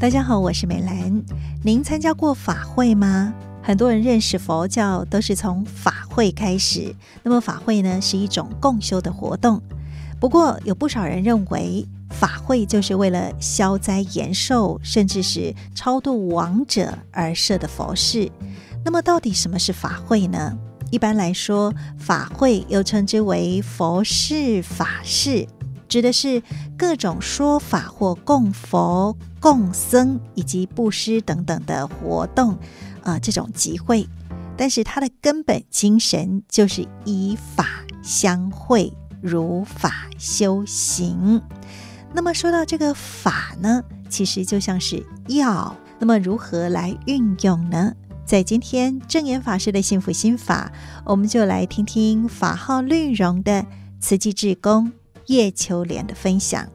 大家好，我是美兰。您参加过法会吗？很多人认识佛教都是从法会开始。那么法会呢，是一种共修的活动。不过有不少人认为法会就是为了消灾延寿，甚至是超度亡者而设的佛事。那么到底什么是法会呢？一般来说，法会又称之为佛事、法事。指的是各种说法或供佛、供僧以及布施等等的活动，啊、呃，这种集会。但是它的根本精神就是以法相会，如法修行。那么说到这个法呢，其实就像是药。那么如何来运用呢？在今天证严法师的幸福心法，我们就来听听法号绿荣的慈济志工。叶秋莲的分享。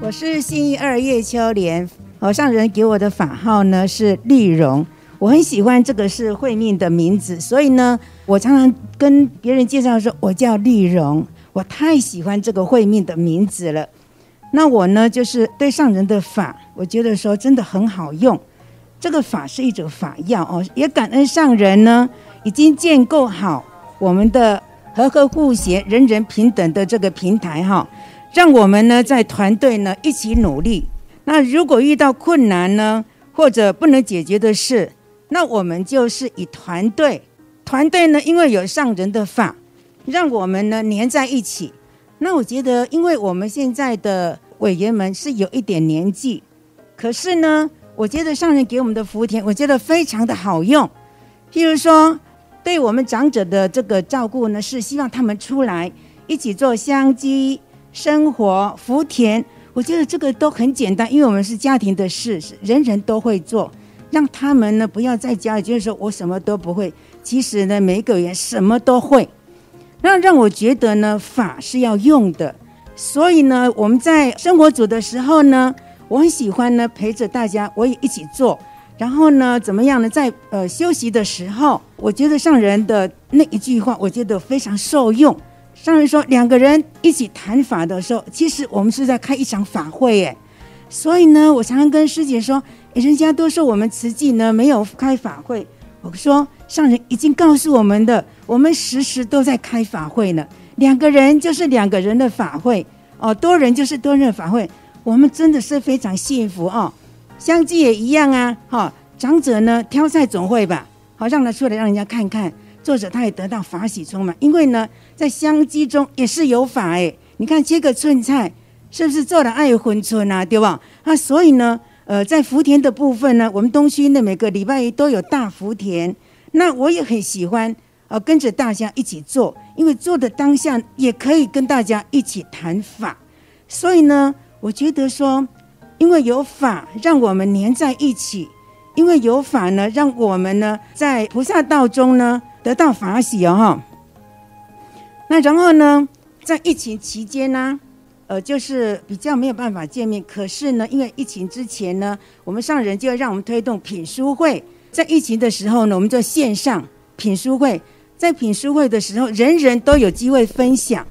我是信义二叶秋莲，好上人给我的法号呢是绿荣，我很喜欢这个是慧命的名字，所以呢，我常常跟别人介绍说，我叫绿荣，我太喜欢这个慧命的名字了。那我呢，就是对上人的法，我觉得说真的很好用，这个法是一种法药哦，也感恩上人呢，已经建构好我们的。和和互协、人人平等的这个平台哈，让我们呢在团队呢一起努力。那如果遇到困难呢，或者不能解决的事，那我们就是以团队，团队呢因为有上人的法，让我们呢黏在一起。那我觉得，因为我们现在的委员们是有一点年纪，可是呢，我觉得上人给我们的福田，我觉得非常的好用。譬如说。对我们长者的这个照顾呢，是希望他们出来一起做香积生活福田。我觉得这个都很简单，因为我们是家庭的事，是人人都会做。让他们呢不要在家里就是说我什么都不会。其实呢，每个人什么都会。那让我觉得呢，法是要用的。所以呢，我们在生活组的时候呢，我很喜欢呢陪着大家，我也一起做。然后呢，怎么样呢？在呃休息的时候，我觉得上人的那一句话，我觉得非常受用。上人说，两个人一起谈法的时候，其实我们是在开一场法会耶。所以呢，我常常跟师姐说，人家都说我们慈济呢没有开法会，我说上人已经告诉我们的，我们时时都在开法会呢。两个人就是两个人的法会哦，多人就是多人的法会，我们真的是非常幸福哦。香积也一样啊，哈，长者呢挑菜总会吧，好让他出来让人家看看，作者他也得到法喜充满，因为呢在香积中也是有法哎，你看切个寸菜是不是做了爱有分寸啊，对吧？那，所以呢，呃，在福田的部分呢，我们东区的每个礼拜一都有大福田，那我也很喜欢，呃，跟着大家一起做，因为做的当下也可以跟大家一起谈法，所以呢，我觉得说。因为有法，让我们连在一起；因为有法呢，让我们呢在菩萨道中呢得到法喜哦。那然后呢，在疫情期间呢，呃，就是比较没有办法见面。可是呢，因为疫情之前呢，我们上人就要让我们推动品书会。在疫情的时候呢，我们就线上品书会。在品书会的时候，人人都有机会分享，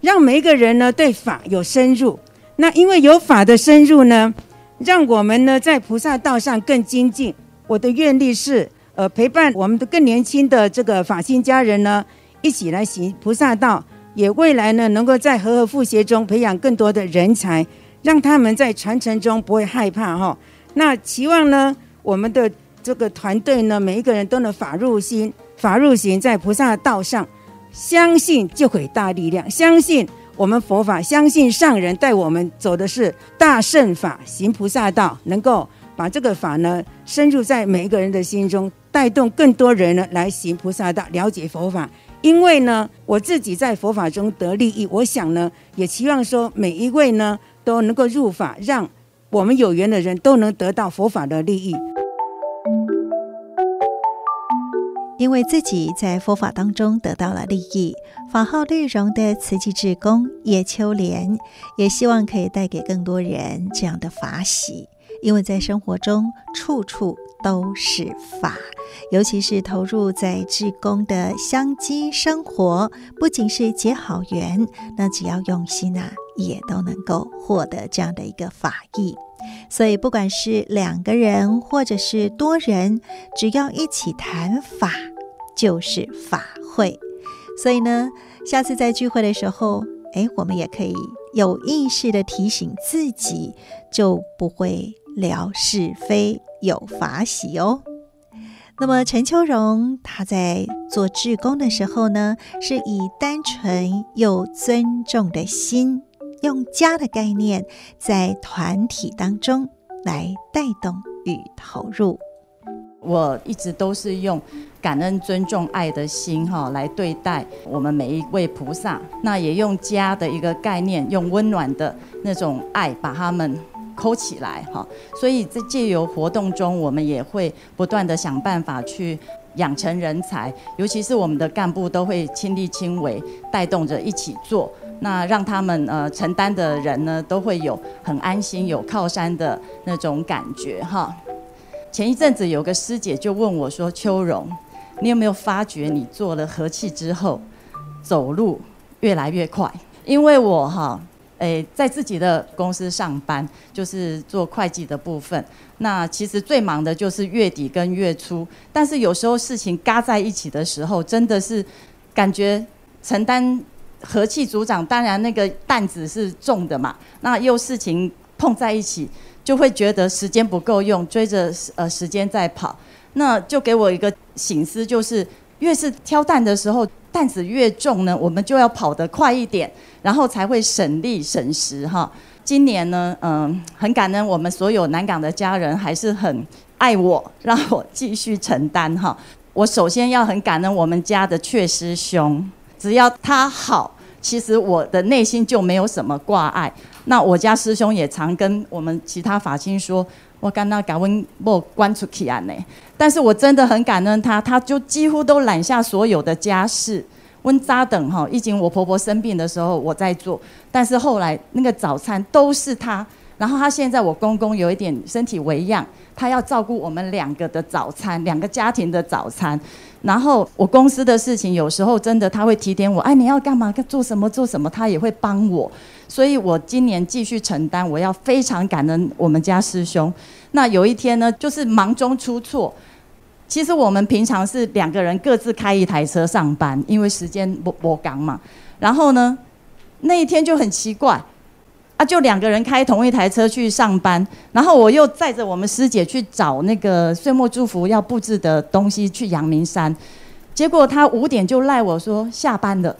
让每一个人呢对法有深入。那因为有法的深入呢，让我们呢在菩萨道上更精进。我的愿力是，呃，陪伴我们的更年轻的这个法心家人呢，一起来行菩萨道，也未来呢能够在和合互协中培养更多的人才，让他们在传承中不会害怕哈。那期望呢，我们的这个团队呢，每一个人都能法入心，法入行，在菩萨道上，相信就会大力量，相信。我们佛法相信上人带我们走的是大圣法，行菩萨道，能够把这个法呢深入在每一个人的心中，带动更多人呢来行菩萨道，了解佛法。因为呢，我自己在佛法中得利益，我想呢，也期望说每一位呢都能够入法，让我们有缘的人都能得到佛法的利益。因为自己在佛法当中得到了利益，法号绿荣的慈济志工叶秋莲也希望可以带给更多人这样的法喜。因为在生活中处处都是法，尤其是投入在志工的香积生活，不仅是结好缘，那只要用心啊，也都能够获得这样的一个法益。所以，不管是两个人或者是多人，只要一起谈法，就是法会。所以呢，下次在聚会的时候，哎，我们也可以有意识地提醒自己，就不会聊是非，有法喜哦。那么陈秋蓉她在做志工的时候呢，是以单纯又尊重的心。用家的概念，在团体当中来带动与投入。我一直都是用感恩、尊重、爱的心哈来对待我们每一位菩萨。那也用家的一个概念，用温暖的那种爱把他们扣起来哈。所以在借由活动中，我们也会不断地想办法去养成人才，尤其是我们的干部都会亲力亲为，带动着一起做。那让他们呃承担的人呢，都会有很安心、有靠山的那种感觉哈。前一阵子有个师姐就问我说：“秋蓉，你有没有发觉你做了和气之后，走路越来越快？因为我哈，诶，在自己的公司上班，就是做会计的部分。那其实最忙的就是月底跟月初，但是有时候事情嘎在一起的时候，真的是感觉承担。”和气组长，当然那个担子是重的嘛，那又事情碰在一起，就会觉得时间不够用，追着呃时间在跑，那就给我一个醒思，就是越是挑担的时候，担子越重呢，我们就要跑得快一点，然后才会省力省时哈。今年呢，嗯、很感恩我们所有南港的家人还是很爱我，让我继续承担哈。我首先要很感恩我们家的阙师兄。只要他好，其实我的内心就没有什么挂碍。那我家师兄也常跟我们其他法亲说：“我刚刚把温某关出去啊呢。”但是我真的很感恩他，他就几乎都揽下所有的家事。温扎等哈，以前我婆婆生病的时候我在做，但是后来那个早餐都是他。然后他现在我公公有一点身体微恙，他要照顾我们两个的早餐，两个家庭的早餐。然后我公司的事情，有时候真的他会提点我，哎，你要干嘛？做什么？做什么？他也会帮我。所以我今年继续承担，我要非常感恩我们家师兄。那有一天呢，就是忙中出错。其实我们平常是两个人各自开一台车上班，因为时间不不赶嘛。然后呢，那一天就很奇怪。啊，就两个人开同一台车去上班，然后我又载着我们师姐去找那个岁末祝福要布置的东西去阳明山，结果他五点就赖我说下班了。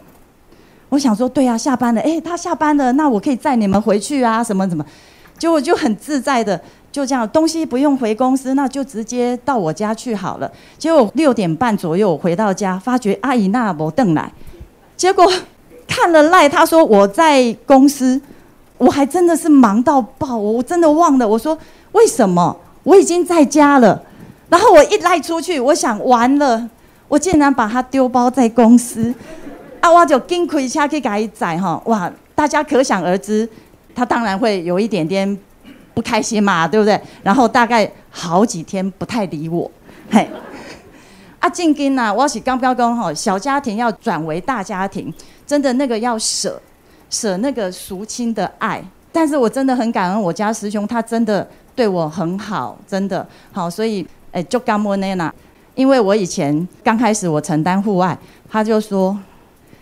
我想说对啊，下班了，诶，他下班了，那我可以载你们回去啊，什么什么，结果就很自在的就这样，东西不用回公司，那就直接到我家去好了。结果六点半左右回到家，发觉阿姨那没回来，结果看了赖，他说我在公司。我还真的是忙到爆，我真的忘了。我说为什么？我已经在家了。然后我一赖出去，我想完了，我竟然把它丢包在公司。啊，我就紧开车去给他载哈。哇，大家可想而知，他当然会有一点点不开心嘛，对不对？然后大概好几天不太理我。嘿，啊，正经呐，我是刚标讲哈，小家庭要转为大家庭，真的那个要舍。舍那个赎亲的爱，但是我真的很感恩我家师兄，他真的对我很好，真的好，所以诶，就干莫内娜，因为我以前刚开始我承担户外，他就说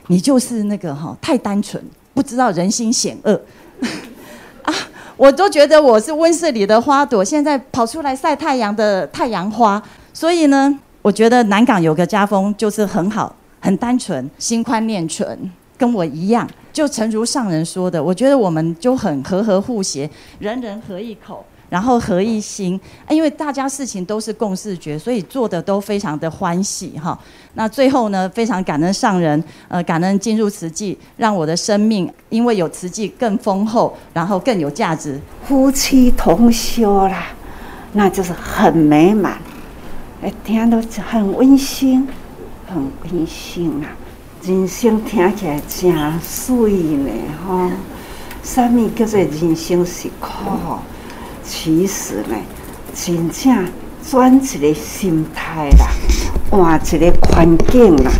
你就是那个哈太单纯，不知道人心险恶 啊，我都觉得我是温室里的花朵，现在跑出来晒太阳的太阳花，所以呢，我觉得南港有个家风就是很好，很单纯，心宽念纯，跟我一样。就诚如上人说的，我觉得我们就很和和互协，人人合一口，然后合一心。因为大家事情都是共视觉，所以做的都非常的欢喜哈。那最后呢，非常感恩上人，呃，感恩进入慈济，让我的生命因为有慈济更丰厚，然后更有价值。夫妻同修啦，那就是很美满，哎，天都很温馨，很温馨啊。人生听起来真水呢，吼！啥物叫做人生是苦？其实呢，真正转一个心态啦，换一个环境啦，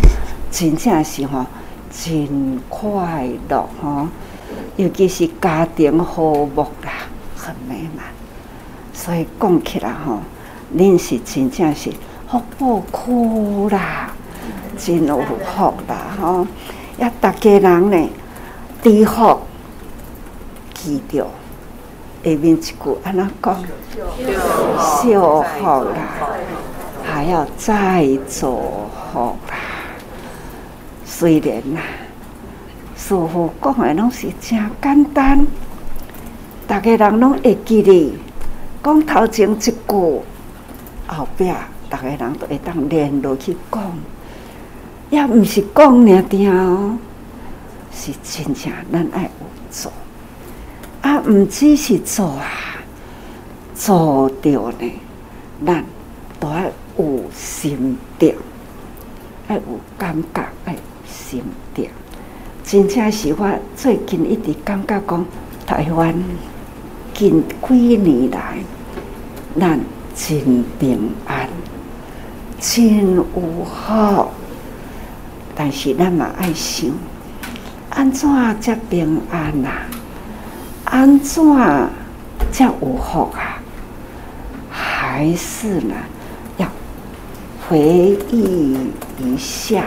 真正是吼真快乐，吼！尤其是家庭和睦啦，很美满。所以讲起来吼，恁是真正是福报苦啦，真有福啦吼！也大家人呢，知福记着下面一句安怎讲？修福啦，还要再做福啦。虽然呐，师傅讲的拢是真简单，大家人拢会记哩。讲头前一句，后壁大家人都会当连落去讲，也毋是讲尔定哦，是真正咱爱有做，啊，毋只是做啊，做着呢，咱都爱有心得，爱有感觉，爱有心得，真正是我最近一直感觉讲台湾。近几年来，咱真平安，真有好。但是咱嘛爱想，安怎才平安啊？安怎才有福啊？还是呢，要回忆一下，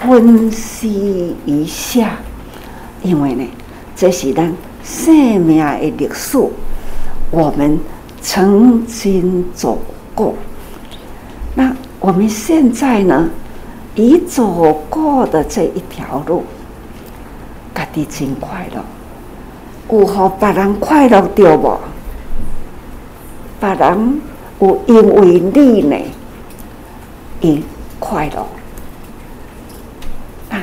分析一下，因为呢，这是咱。生命的历史，我们曾经走过。那我们现在呢？已走过的这一条路，家己真快乐，有互别人快乐对不？别人有因为你呢，而快乐，啊，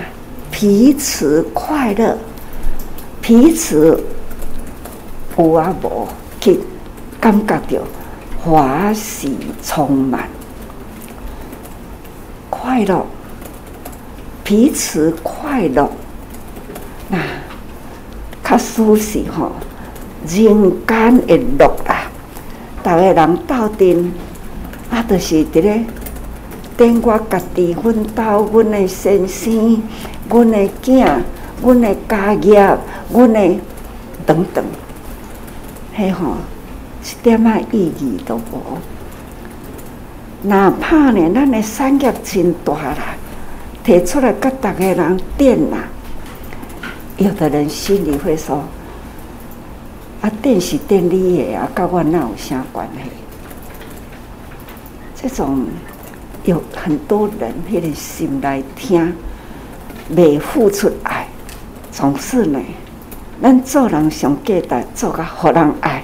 彼此快乐，彼此。有啊无去感觉到欢喜充满快乐，彼此快乐，那较舒适吼，人间的乐啊！逐个人斗阵，啊，就是伫咧，等我家己奋斗，阮的先生，阮的囝，阮的家业，阮的等等。嘿吼，一点仔意义都无。哪怕呢，咱的产业真大啦，提出来甲逐个人电啦。有的人心里会说：“啊，电是电你的啊，跟我哪有啥关系？”这种有很多人迄个心来听，未付出爱，总是呢。咱做人上简单，做个互人爱，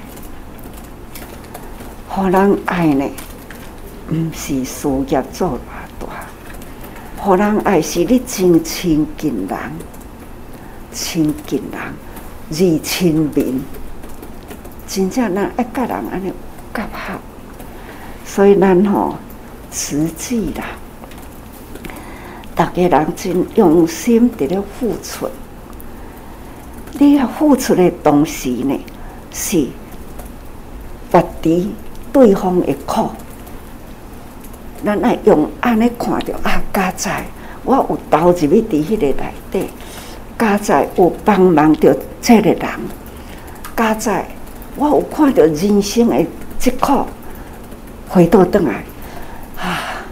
互人爱呢，毋是事业做，互人爱是你真亲近人，亲近人，如亲民，真正咱爱甲人安尼夹合，所以咱吼实际啦，逐个人真用心伫咧付出。你要付出的东西呢，是不敌对方的苦。咱爱用安尼看着啊，加在我有投入去伫迄个内底，加在有帮忙着这个人，加在我有看到人生的即刻，回到倒来啊，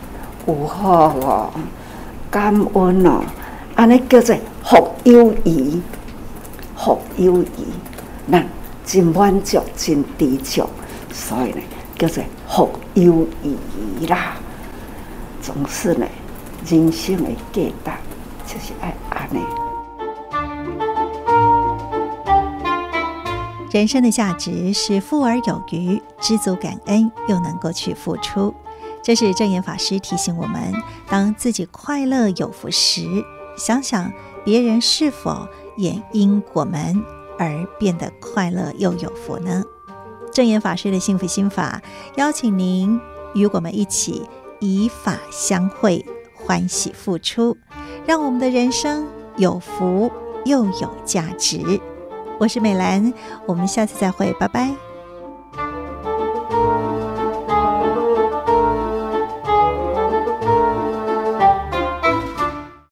有好哦，感恩哦，安尼叫做福有余。福有余，咱真满足，真知足，所以呢，叫做福有余啦。总是呢，人生的价值就是爱安尼。人生的价值是富而有余，知足感恩，又能够去付出。这是证言法师提醒我们：当自己快乐有福时，想想别人是否。也因果门而变得快乐又有福呢？证言法师的幸福心法，邀请您与我们一起以法相会，欢喜付出，让我们的人生有福又有价值。我是美兰，我们下次再会，拜拜。